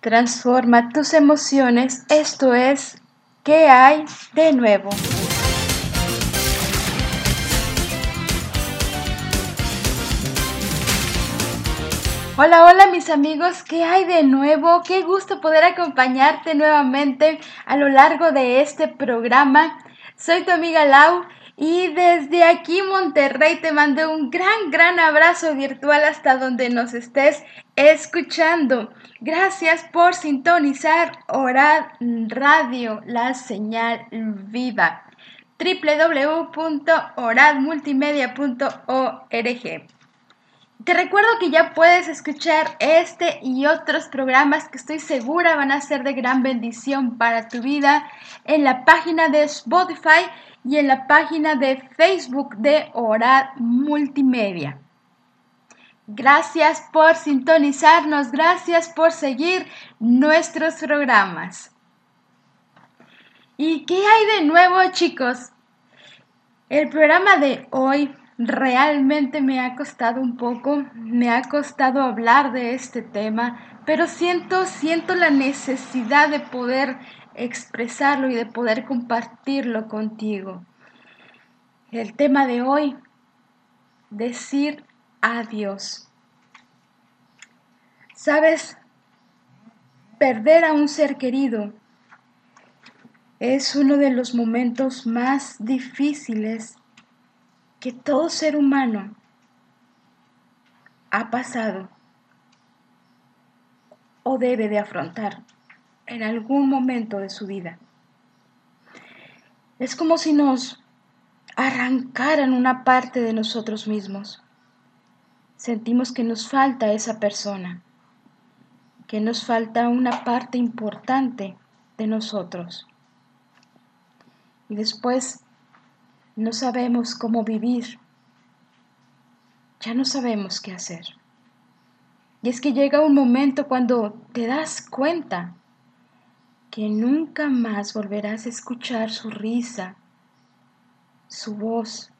Transforma tus emociones. Esto es ¿Qué hay de nuevo? Hola, hola mis amigos, ¿qué hay de nuevo? Qué gusto poder acompañarte nuevamente a lo largo de este programa. Soy tu amiga Lau y desde aquí Monterrey te mando un gran, gran abrazo virtual hasta donde nos estés escuchando. Gracias por sintonizar Orad Radio, la señal viva www.oradmultimedia.org. Te recuerdo que ya puedes escuchar este y otros programas que estoy segura van a ser de gran bendición para tu vida en la página de Spotify y en la página de Facebook de Orad Multimedia. Gracias por sintonizarnos, gracias por seguir nuestros programas. ¿Y qué hay de nuevo chicos? El programa de hoy realmente me ha costado un poco, me ha costado hablar de este tema, pero siento, siento la necesidad de poder expresarlo y de poder compartirlo contigo. El tema de hoy, decir adiós. Sabes, perder a un ser querido es uno de los momentos más difíciles que todo ser humano ha pasado o debe de afrontar en algún momento de su vida. Es como si nos arrancaran una parte de nosotros mismos. Sentimos que nos falta esa persona, que nos falta una parte importante de nosotros. Y después no sabemos cómo vivir, ya no sabemos qué hacer. Y es que llega un momento cuando te das cuenta que nunca más volverás a escuchar su risa, su voz,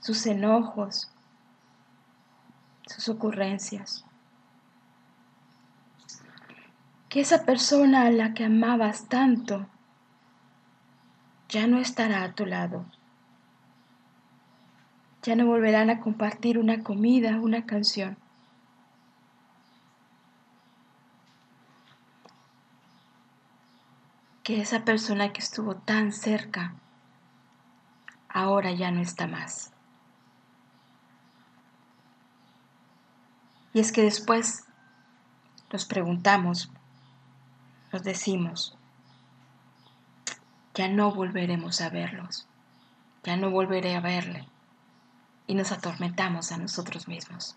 sus enojos, sus ocurrencias. Que esa persona a la que amabas tanto ya no estará a tu lado. Ya no volverán a compartir una comida, una canción. que esa persona que estuvo tan cerca ahora ya no está más. Y es que después nos preguntamos, nos decimos, ya no volveremos a verlos, ya no volveré a verle, y nos atormentamos a nosotros mismos.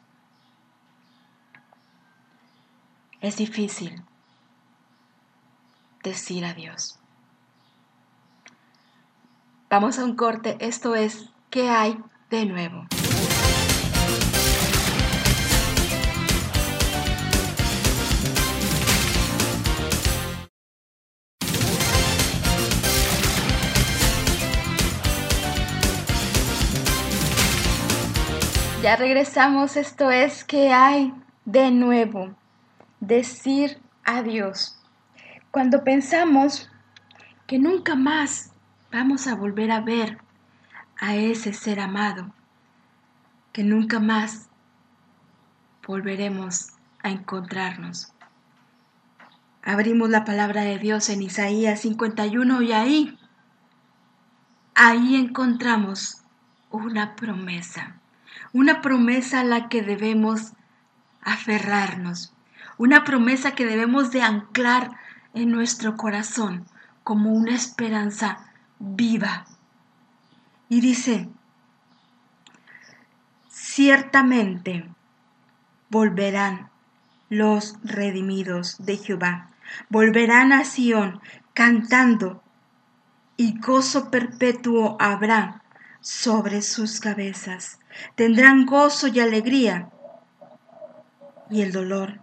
Es difícil decir adiós. Vamos a un corte, esto es ¿Qué hay de nuevo? Ya regresamos, esto es ¿Qué hay de nuevo? Decir adiós. Cuando pensamos que nunca más vamos a volver a ver a ese ser amado, que nunca más volveremos a encontrarnos. Abrimos la palabra de Dios en Isaías 51 y ahí, ahí encontramos una promesa, una promesa a la que debemos aferrarnos, una promesa que debemos de anclar en nuestro corazón como una esperanza viva. Y dice, ciertamente volverán los redimidos de Jehová, volverán a Sión cantando, y gozo perpetuo habrá sobre sus cabezas. Tendrán gozo y alegría, y el dolor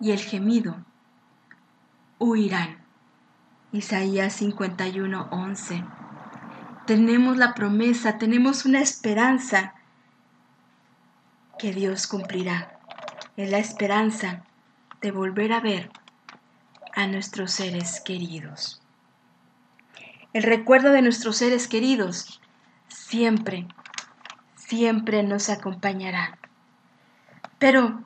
y el gemido huirán. Isaías 51, 11. Tenemos la promesa, tenemos una esperanza que Dios cumplirá. Es la esperanza de volver a ver a nuestros seres queridos. El recuerdo de nuestros seres queridos siempre, siempre nos acompañará. Pero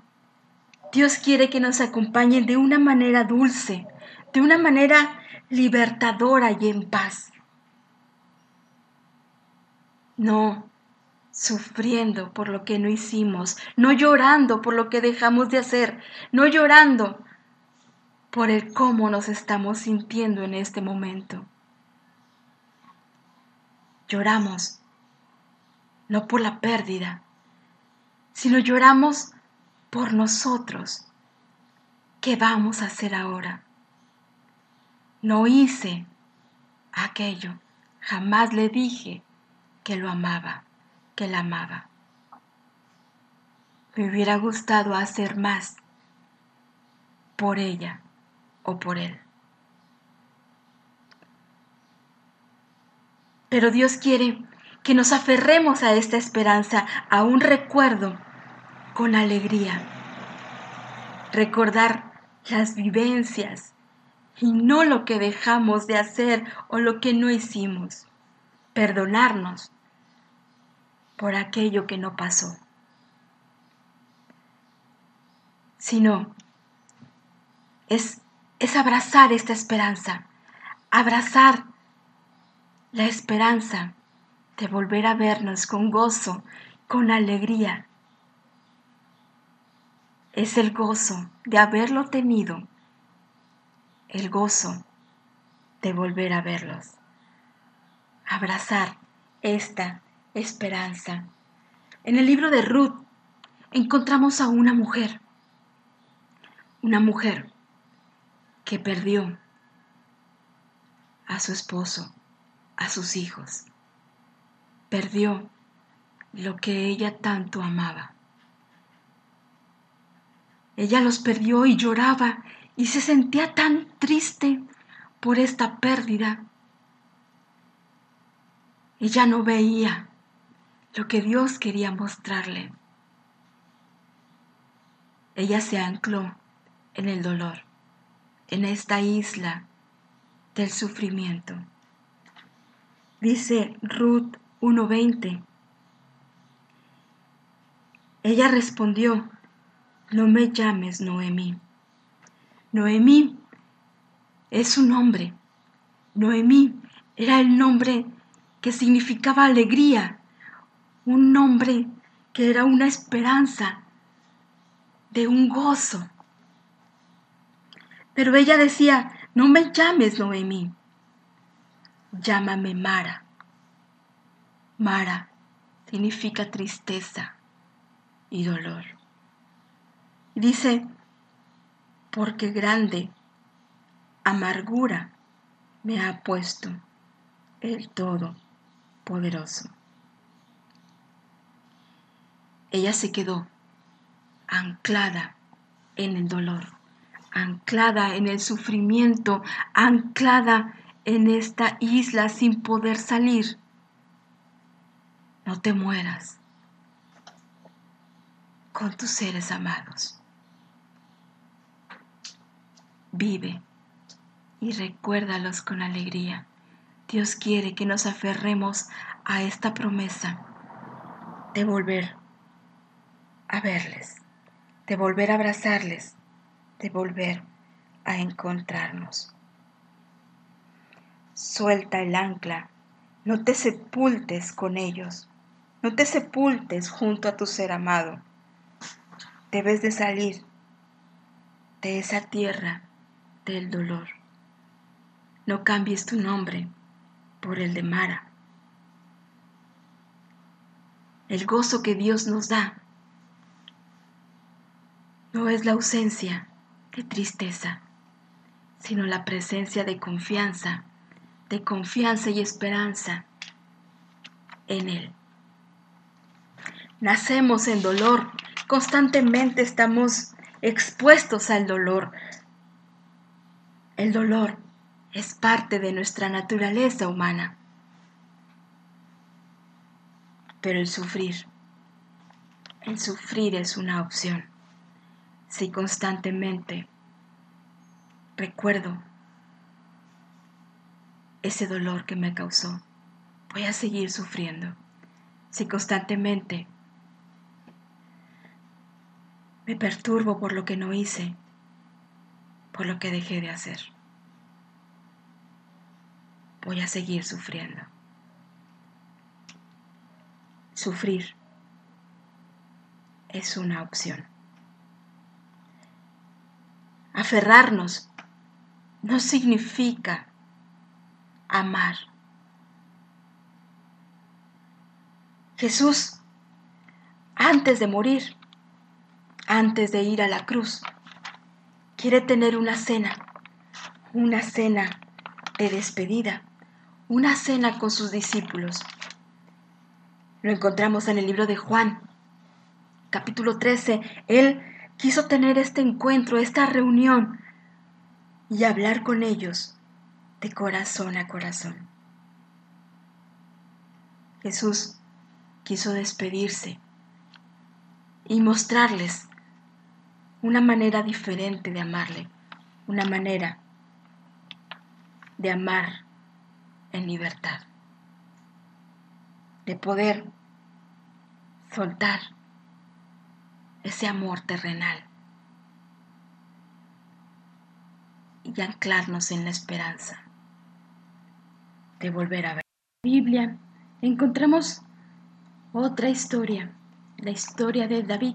Dios quiere que nos acompañen de una manera dulce, de una manera libertadora y en paz. No sufriendo por lo que no hicimos, no llorando por lo que dejamos de hacer, no llorando por el cómo nos estamos sintiendo en este momento. Lloramos no por la pérdida, sino lloramos por nosotros. ¿Qué vamos a hacer ahora? No hice aquello, jamás le dije que lo amaba, que la amaba. Me hubiera gustado hacer más por ella o por él. Pero Dios quiere que nos aferremos a esta esperanza, a un recuerdo con alegría. Recordar las vivencias y no lo que dejamos de hacer o lo que no hicimos. Perdonarnos por aquello que no pasó. Sino es, es abrazar esta esperanza, abrazar la esperanza de volver a vernos con gozo, con alegría, es el gozo de haberlo tenido, el gozo de volver a verlos. Abrazar esta esperanza. En el libro de Ruth encontramos a una mujer, una mujer que perdió a su esposo, a sus hijos, perdió lo que ella tanto amaba. Ella los perdió y lloraba y se sentía tan triste por esta pérdida. Ella no veía lo que Dios quería mostrarle. Ella se ancló en el dolor, en esta isla del sufrimiento. Dice Ruth 1.20. Ella respondió, no me llames Noemí. Noemí es un nombre. Noemí era el nombre que significaba alegría, un nombre que era una esperanza de un gozo. Pero ella decía, no me llames Noemí, llámame Mara. Mara significa tristeza y dolor. Dice, porque grande amargura me ha puesto el Todopoderoso. Ella se quedó anclada en el dolor, anclada en el sufrimiento, anclada en esta isla sin poder salir. No te mueras con tus seres amados vive y recuérdalos con alegría. Dios quiere que nos aferremos a esta promesa de volver a verles, de volver a abrazarles, de volver a encontrarnos. Suelta el ancla, no te sepultes con ellos, no te sepultes junto a tu ser amado. Debes de salir de esa tierra del dolor. No cambies tu nombre por el de Mara. El gozo que Dios nos da no es la ausencia de tristeza, sino la presencia de confianza, de confianza y esperanza en Él. Nacemos en dolor, constantemente estamos expuestos al dolor, el dolor es parte de nuestra naturaleza humana. Pero el sufrir, el sufrir es una opción. Si constantemente recuerdo ese dolor que me causó, voy a seguir sufriendo. Si constantemente me perturbo por lo que no hice, por lo que dejé de hacer. Voy a seguir sufriendo. Sufrir es una opción. Aferrarnos no significa amar. Jesús, antes de morir, antes de ir a la cruz, quiere tener una cena, una cena de despedida, una cena con sus discípulos. Lo encontramos en el libro de Juan, capítulo 13. Él quiso tener este encuentro, esta reunión y hablar con ellos de corazón a corazón. Jesús quiso despedirse y mostrarles una manera diferente de amarle, una manera de amar en libertad, de poder soltar ese amor terrenal y anclarnos en la esperanza de volver a ver. La Biblia encontramos otra historia, la historia de David.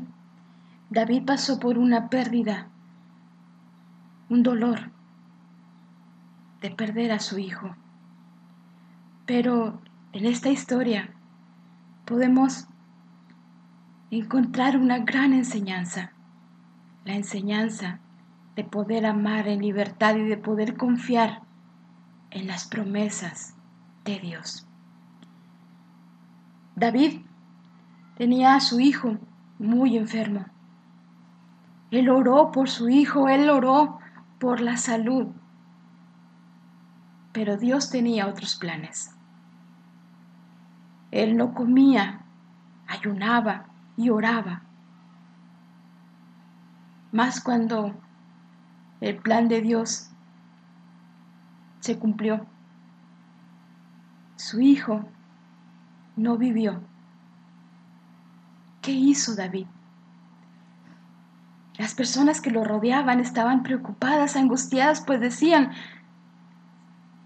David pasó por una pérdida, un dolor de perder a su hijo. Pero en esta historia podemos encontrar una gran enseñanza, la enseñanza de poder amar en libertad y de poder confiar en las promesas de Dios. David tenía a su hijo muy enfermo. Él oró por su hijo, él oró por la salud. Pero Dios tenía otros planes. Él no comía, ayunaba y oraba. Más cuando el plan de Dios se cumplió su hijo no vivió. ¿Qué hizo David? Las personas que lo rodeaban estaban preocupadas, angustiadas, pues decían,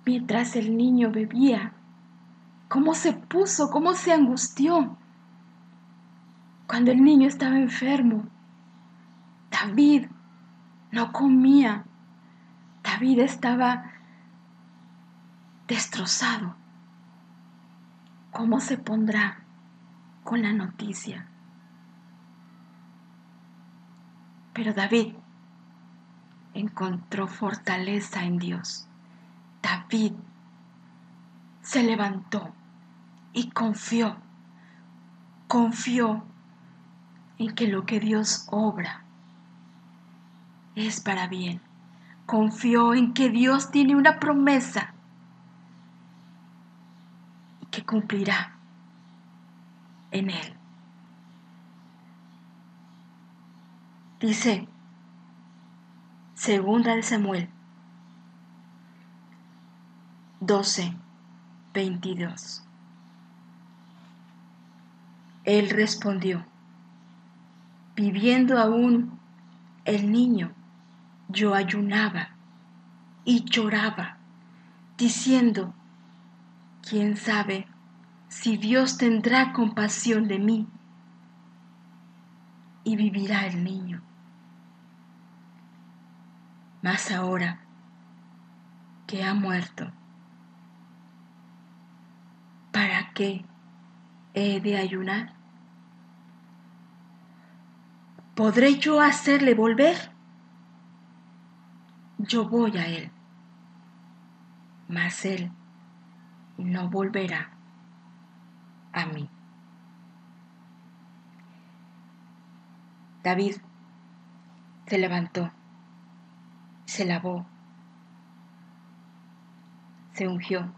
mientras el niño bebía, ¿cómo se puso? ¿Cómo se angustió? Cuando el niño estaba enfermo, David no comía. David estaba destrozado. ¿Cómo se pondrá con la noticia? Pero David encontró fortaleza en Dios. David se levantó y confió, confió en que lo que Dios obra es para bien. Confió en que Dios tiene una promesa que cumplirá en él. Dice, segunda de Samuel 12, 22. Él respondió, viviendo aún el niño, yo ayunaba y lloraba, diciendo, ¿Quién sabe si Dios tendrá compasión de mí y vivirá el niño? Mas ahora que ha muerto, ¿para qué he de ayunar? ¿Podré yo hacerle volver? Yo voy a él, mas él no volverá a mí. David se levantó, se lavó, se ungió,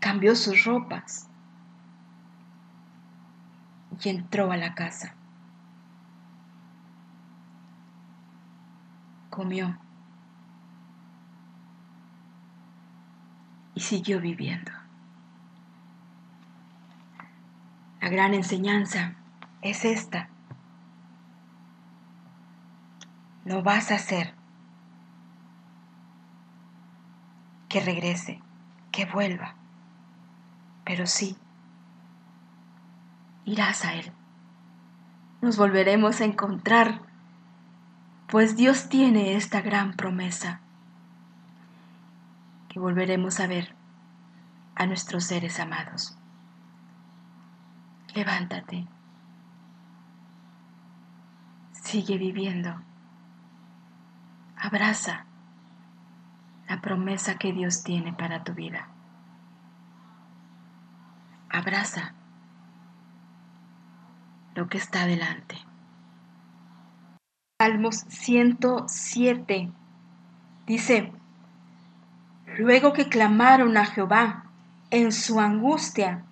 cambió sus ropas y entró a la casa. Comió y siguió viviendo. La gran enseñanza es esta. No vas a hacer que regrese, que vuelva, pero sí, irás a Él. Nos volveremos a encontrar, pues Dios tiene esta gran promesa, que volveremos a ver a nuestros seres amados. Levántate, sigue viviendo, abraza la promesa que Dios tiene para tu vida. Abraza lo que está delante. Salmos 107 dice, luego que clamaron a Jehová en su angustia,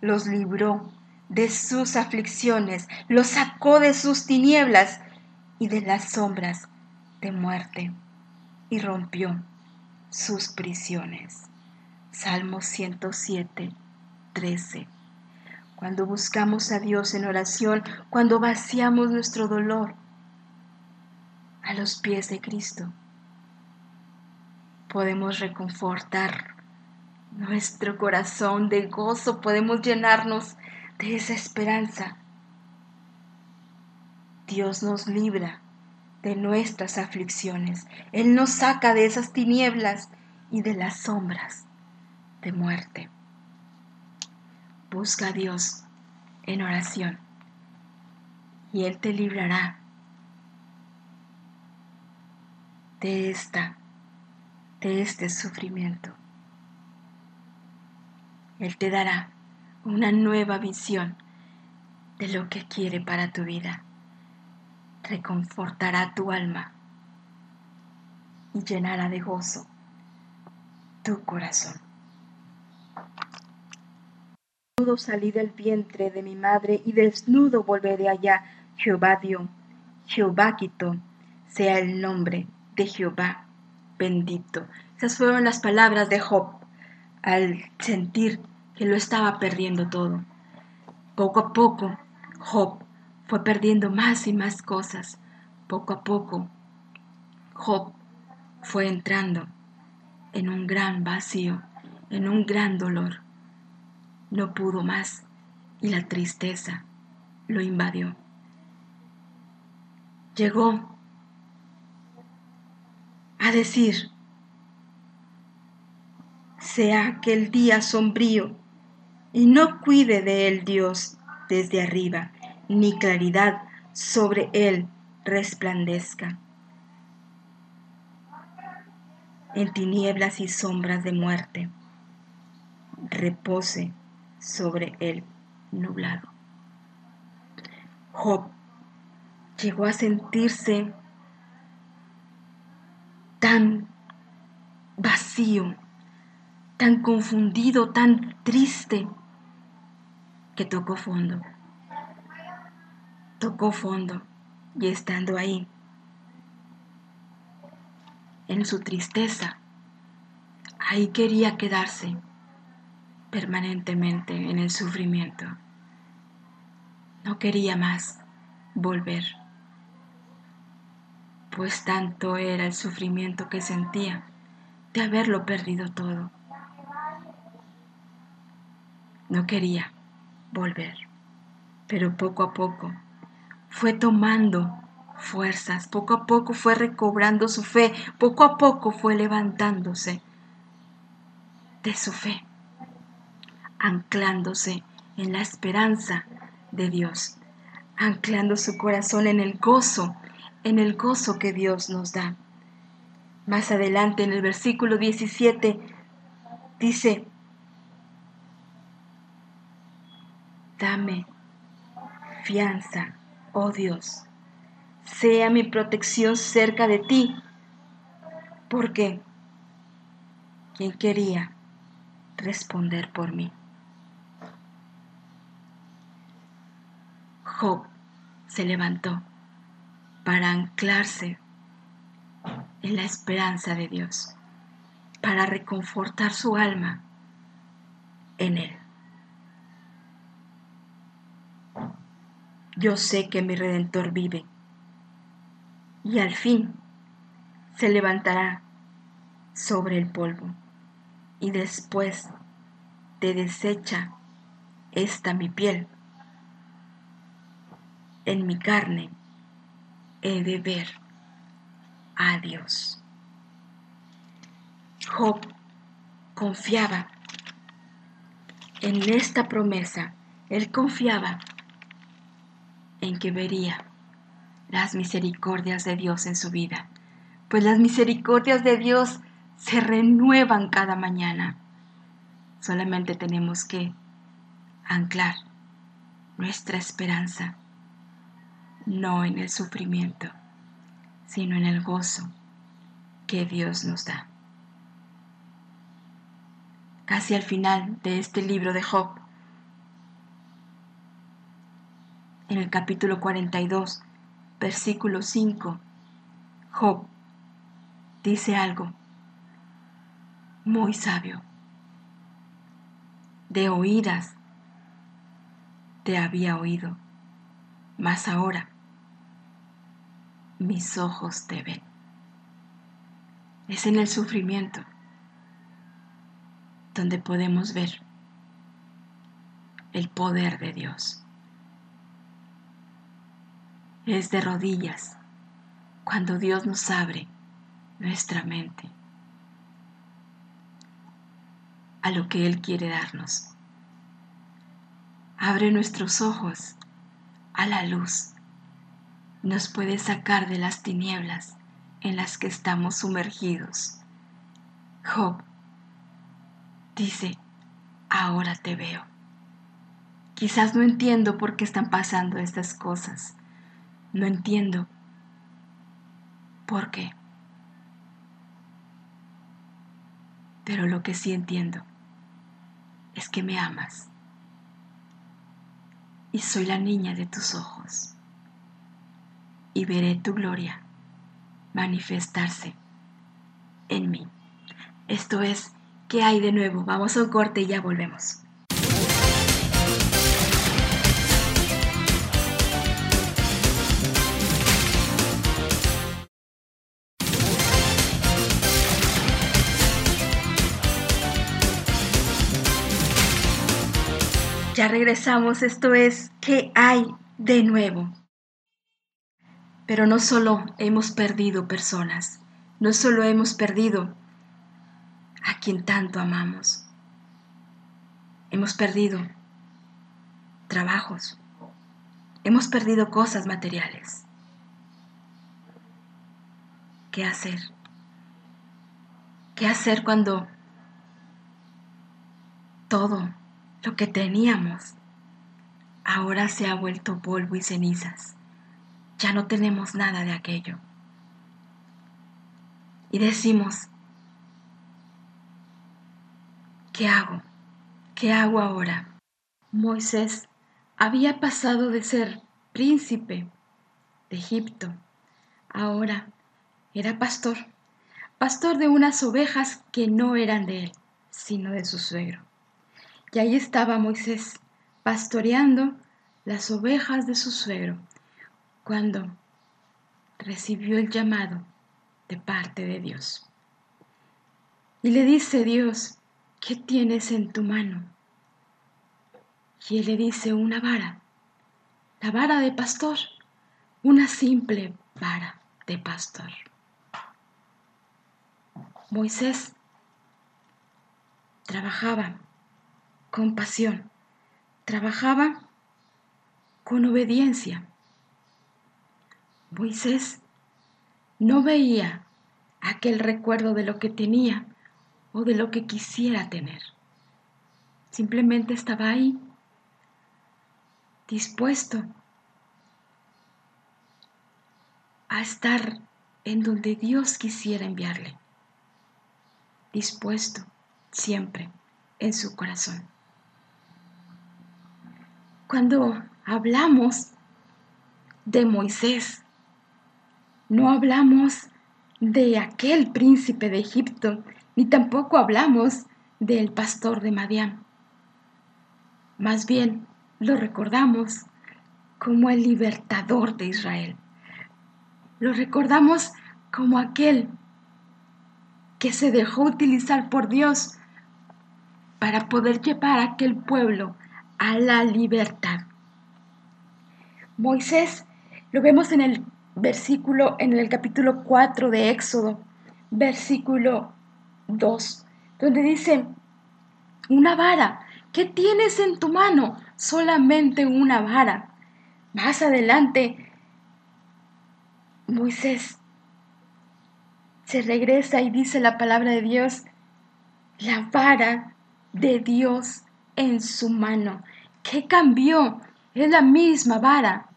los libró de sus aflicciones, los sacó de sus tinieblas y de las sombras de muerte y rompió sus prisiones. Salmo 107, 13. Cuando buscamos a Dios en oración, cuando vaciamos nuestro dolor a los pies de Cristo, podemos reconfortar nuestro corazón de gozo, podemos llenarnos de esa esperanza. Dios nos libra de nuestras aflicciones. Él nos saca de esas tinieblas y de las sombras de muerte. Busca a Dios en oración y Él te librará de esta, de este sufrimiento. Él te dará una nueva visión de lo que quiere para tu vida reconfortará tu alma y llenará de gozo tu corazón. Desnudo salí del vientre de mi madre y desnudo volveré allá. Jehová dio, Jehová quitó, sea el nombre de Jehová bendito. Esas fueron las palabras de Job al sentir que lo estaba perdiendo todo. Poco a poco, Job fue perdiendo más y más cosas. Poco a poco, Job fue entrando en un gran vacío, en un gran dolor. No pudo más y la tristeza lo invadió. Llegó a decir, sea aquel día sombrío y no cuide de él Dios desde arriba ni claridad sobre él resplandezca. En tinieblas y sombras de muerte, repose sobre él nublado. Job llegó a sentirse tan vacío, tan confundido, tan triste, que tocó fondo tocó fondo y estando ahí, en su tristeza, ahí quería quedarse permanentemente en el sufrimiento. No quería más volver, pues tanto era el sufrimiento que sentía de haberlo perdido todo. No quería volver, pero poco a poco fue tomando fuerzas, poco a poco fue recobrando su fe, poco a poco fue levantándose de su fe, anclándose en la esperanza de Dios, anclando su corazón en el gozo, en el gozo que Dios nos da. Más adelante en el versículo 17 dice, dame fianza oh Dios, sea mi protección cerca de ti, porque ¿quién quería responder por mí? Job se levantó para anclarse en la esperanza de Dios, para reconfortar su alma en Él. Yo sé que mi Redentor vive. Y al fin se levantará sobre el polvo. Y después de deshecha esta mi piel, en mi carne he de ver a Dios. Job confiaba en esta promesa, él confiaba en que vería las misericordias de Dios en su vida, pues las misericordias de Dios se renuevan cada mañana. Solamente tenemos que anclar nuestra esperanza no en el sufrimiento, sino en el gozo que Dios nos da. Casi al final de este libro de Job, en el capítulo 42, versículo 5, Job dice algo muy sabio. De oídas te había oído, mas ahora mis ojos te ven. Es en el sufrimiento donde podemos ver el poder de Dios. Es de rodillas cuando Dios nos abre nuestra mente a lo que Él quiere darnos. Abre nuestros ojos a la luz nos puede sacar de las tinieblas en las que estamos sumergidos. Job dice, ahora te veo. Quizás no entiendo por qué están pasando estas cosas. No entiendo por qué. Pero lo que sí entiendo es que me amas. Y soy la niña de tus ojos y veré tu gloria manifestarse en mí. Esto es, ¿qué hay de nuevo? Vamos a un corte y ya volvemos. Ya regresamos, esto es, ¿qué hay de nuevo? Pero no solo hemos perdido personas, no solo hemos perdido a quien tanto amamos, hemos perdido trabajos, hemos perdido cosas materiales. ¿Qué hacer? ¿Qué hacer cuando todo lo que teníamos ahora se ha vuelto polvo y cenizas? ya no tenemos nada de aquello. Y decimos, ¿qué hago? ¿Qué hago ahora? Moisés había pasado de ser príncipe de Egipto, ahora era pastor, pastor de unas ovejas que no eran de él, sino de su suegro. Y ahí estaba Moisés pastoreando las ovejas de su suegro, cuando recibió el llamado de parte de Dios. Y le dice Dios, ¿qué tienes en tu mano? Y él le dice una vara, la vara de pastor, una simple vara de pastor. Moisés trabajaba con pasión, trabajaba con obediencia Moisés no veía aquel recuerdo de lo que tenía o de lo que quisiera tener. Simplemente estaba ahí, dispuesto a estar en donde Dios quisiera enviarle, dispuesto siempre en su corazón. Cuando hablamos de Moisés, no hablamos de aquel príncipe de Egipto ni tampoco hablamos del pastor de Madián. Más bien lo recordamos como el libertador de Israel. Lo recordamos como aquel que se dejó utilizar por Dios para poder llevar a aquel pueblo a la libertad. Moisés lo vemos en el versículo, en el capítulo 4 de Éxodo, versículo 2, donde dice, una vara, ¿qué tienes en tu mano? Solamente una vara. Más adelante, Moisés se regresa y dice la palabra de Dios, la vara de Dios en su mano. ¿Qué cambió? Es la misma vara.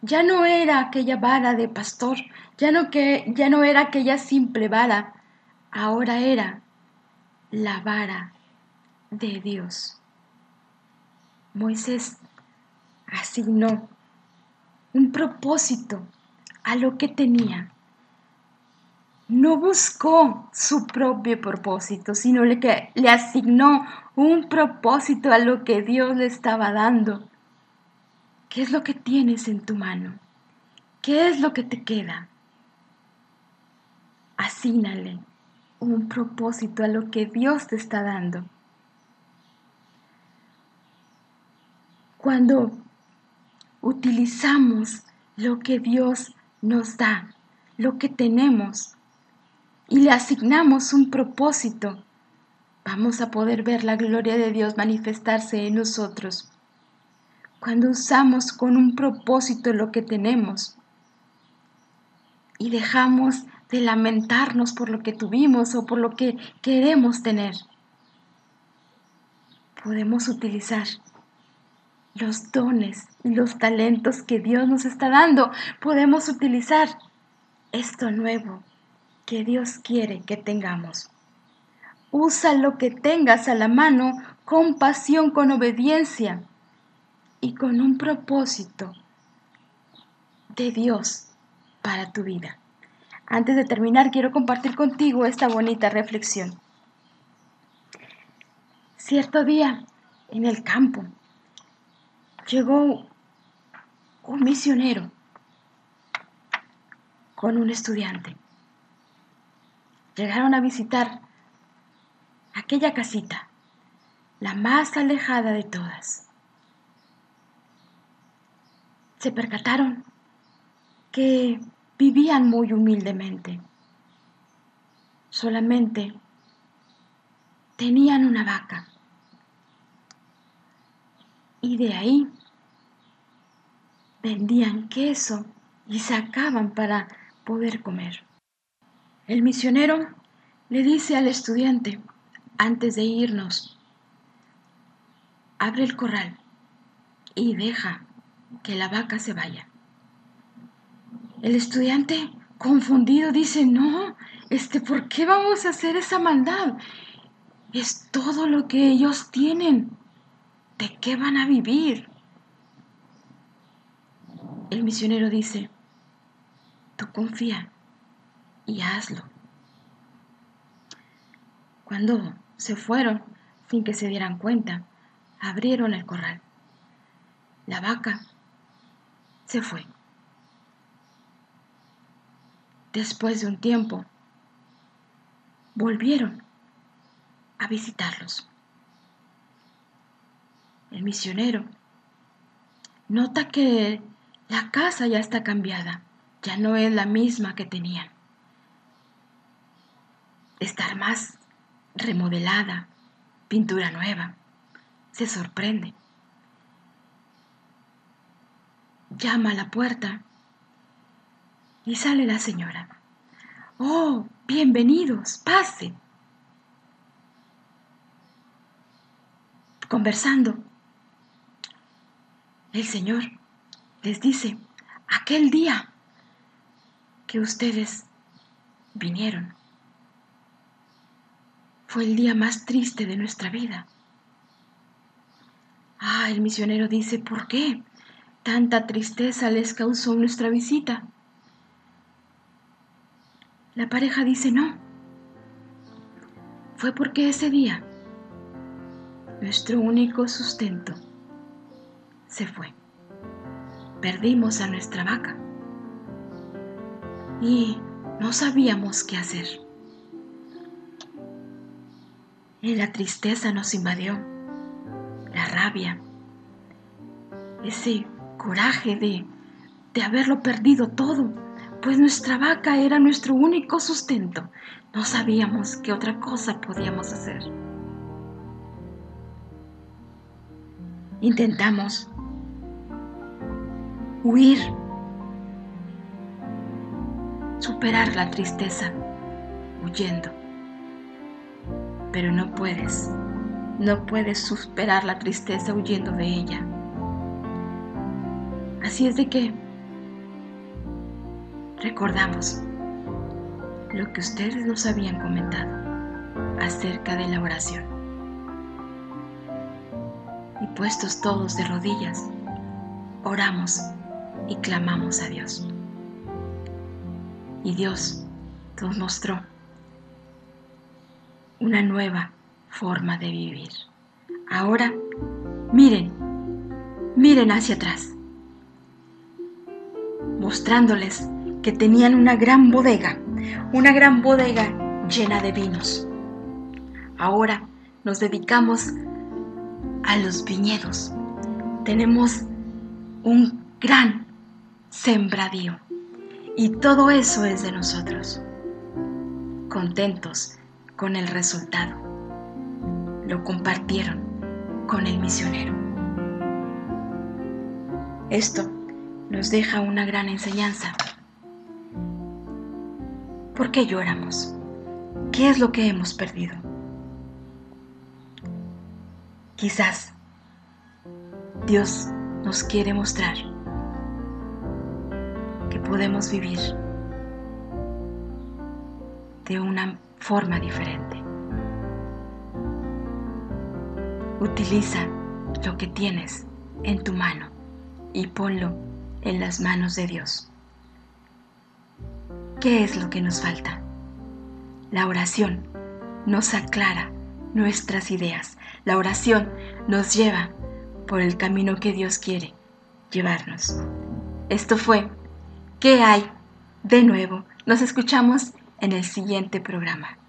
Ya no era aquella vara de pastor, ya no, que, ya no era aquella simple vara, ahora era la vara de Dios. Moisés asignó un propósito a lo que tenía. No buscó su propio propósito, sino que le asignó un propósito a lo que Dios le estaba dando. ¿Qué es lo que tienes en tu mano? ¿Qué es lo que te queda? Asígnale un propósito a lo que Dios te está dando. Cuando utilizamos lo que Dios nos da, lo que tenemos, y le asignamos un propósito, vamos a poder ver la gloria de Dios manifestarse en nosotros. Cuando usamos con un propósito lo que tenemos y dejamos de lamentarnos por lo que tuvimos o por lo que queremos tener, podemos utilizar los dones y los talentos que Dios nos está dando. Podemos utilizar esto nuevo que Dios quiere que tengamos. Usa lo que tengas a la mano con pasión, con obediencia y con un propósito de Dios para tu vida. Antes de terminar, quiero compartir contigo esta bonita reflexión. Cierto día, en el campo, llegó un misionero con un estudiante. Llegaron a visitar aquella casita, la más alejada de todas. Se percataron que vivían muy humildemente. Solamente tenían una vaca. Y de ahí vendían queso y sacaban para poder comer. El misionero le dice al estudiante, antes de irnos, abre el corral y deja que la vaca se vaya. El estudiante, confundido, dice, no, este, ¿por qué vamos a hacer esa maldad? Es todo lo que ellos tienen. ¿De qué van a vivir? El misionero dice, tú confía y hazlo. Cuando se fueron, sin que se dieran cuenta, abrieron el corral. La vaca se fue. Después de un tiempo, volvieron a visitarlos. El misionero nota que la casa ya está cambiada, ya no es la misma que tenían estar más remodelada, pintura nueva. Se sorprende. Llama a la puerta y sale la señora. Oh, bienvenidos, pase. Conversando, el Señor les dice, aquel día que ustedes vinieron, fue el día más triste de nuestra vida. Ah, el misionero dice, ¿por qué? Tanta tristeza les causó nuestra visita. La pareja dice, no. fue porque ese día nuestro único sustento se fue. Perdimos a nuestra vaca y no sabíamos qué hacer. Y la tristeza nos invadió, la rabia, ese coraje de, de haberlo perdido todo, pues nuestra vaca era nuestro único sustento. No sabíamos qué otra cosa podíamos hacer. Intentamos huir, superar la tristeza huyendo. Pero no puedes, no puedes superar la tristeza huyendo de ella. Así es de que recordamos lo que ustedes nos habían comentado acerca de la oración y puestos todos de rodillas, oramos y clamamos a Dios. Y Dios nos mostró una nueva forma de vivir. Ahora, miren, miren hacia atrás, mostrándoles que tenían una gran bodega, una gran bodega llena de vinos. Ahora nos dedicamos a los viñedos. Tenemos un gran sembradío y todo eso es de nosotros. Contentos con el resultado. Lo compartieron con el misionero. Esto nos deja una gran enseñanza. ¿Por qué lloramos? ¿Qué es lo que hemos perdido? Quizás Dios nos quiere mostrar que podemos vivir de una forma diferente. Utiliza lo que tienes en tu mano y ponlo en las manos de Dios. ¿Qué es lo que nos falta? La oración nos aclara nuestras ideas. La oración nos lleva por el camino que Dios quiere llevarnos. Esto fue ¿Qué hay de nuevo? Nos escuchamos en el siguiente programa.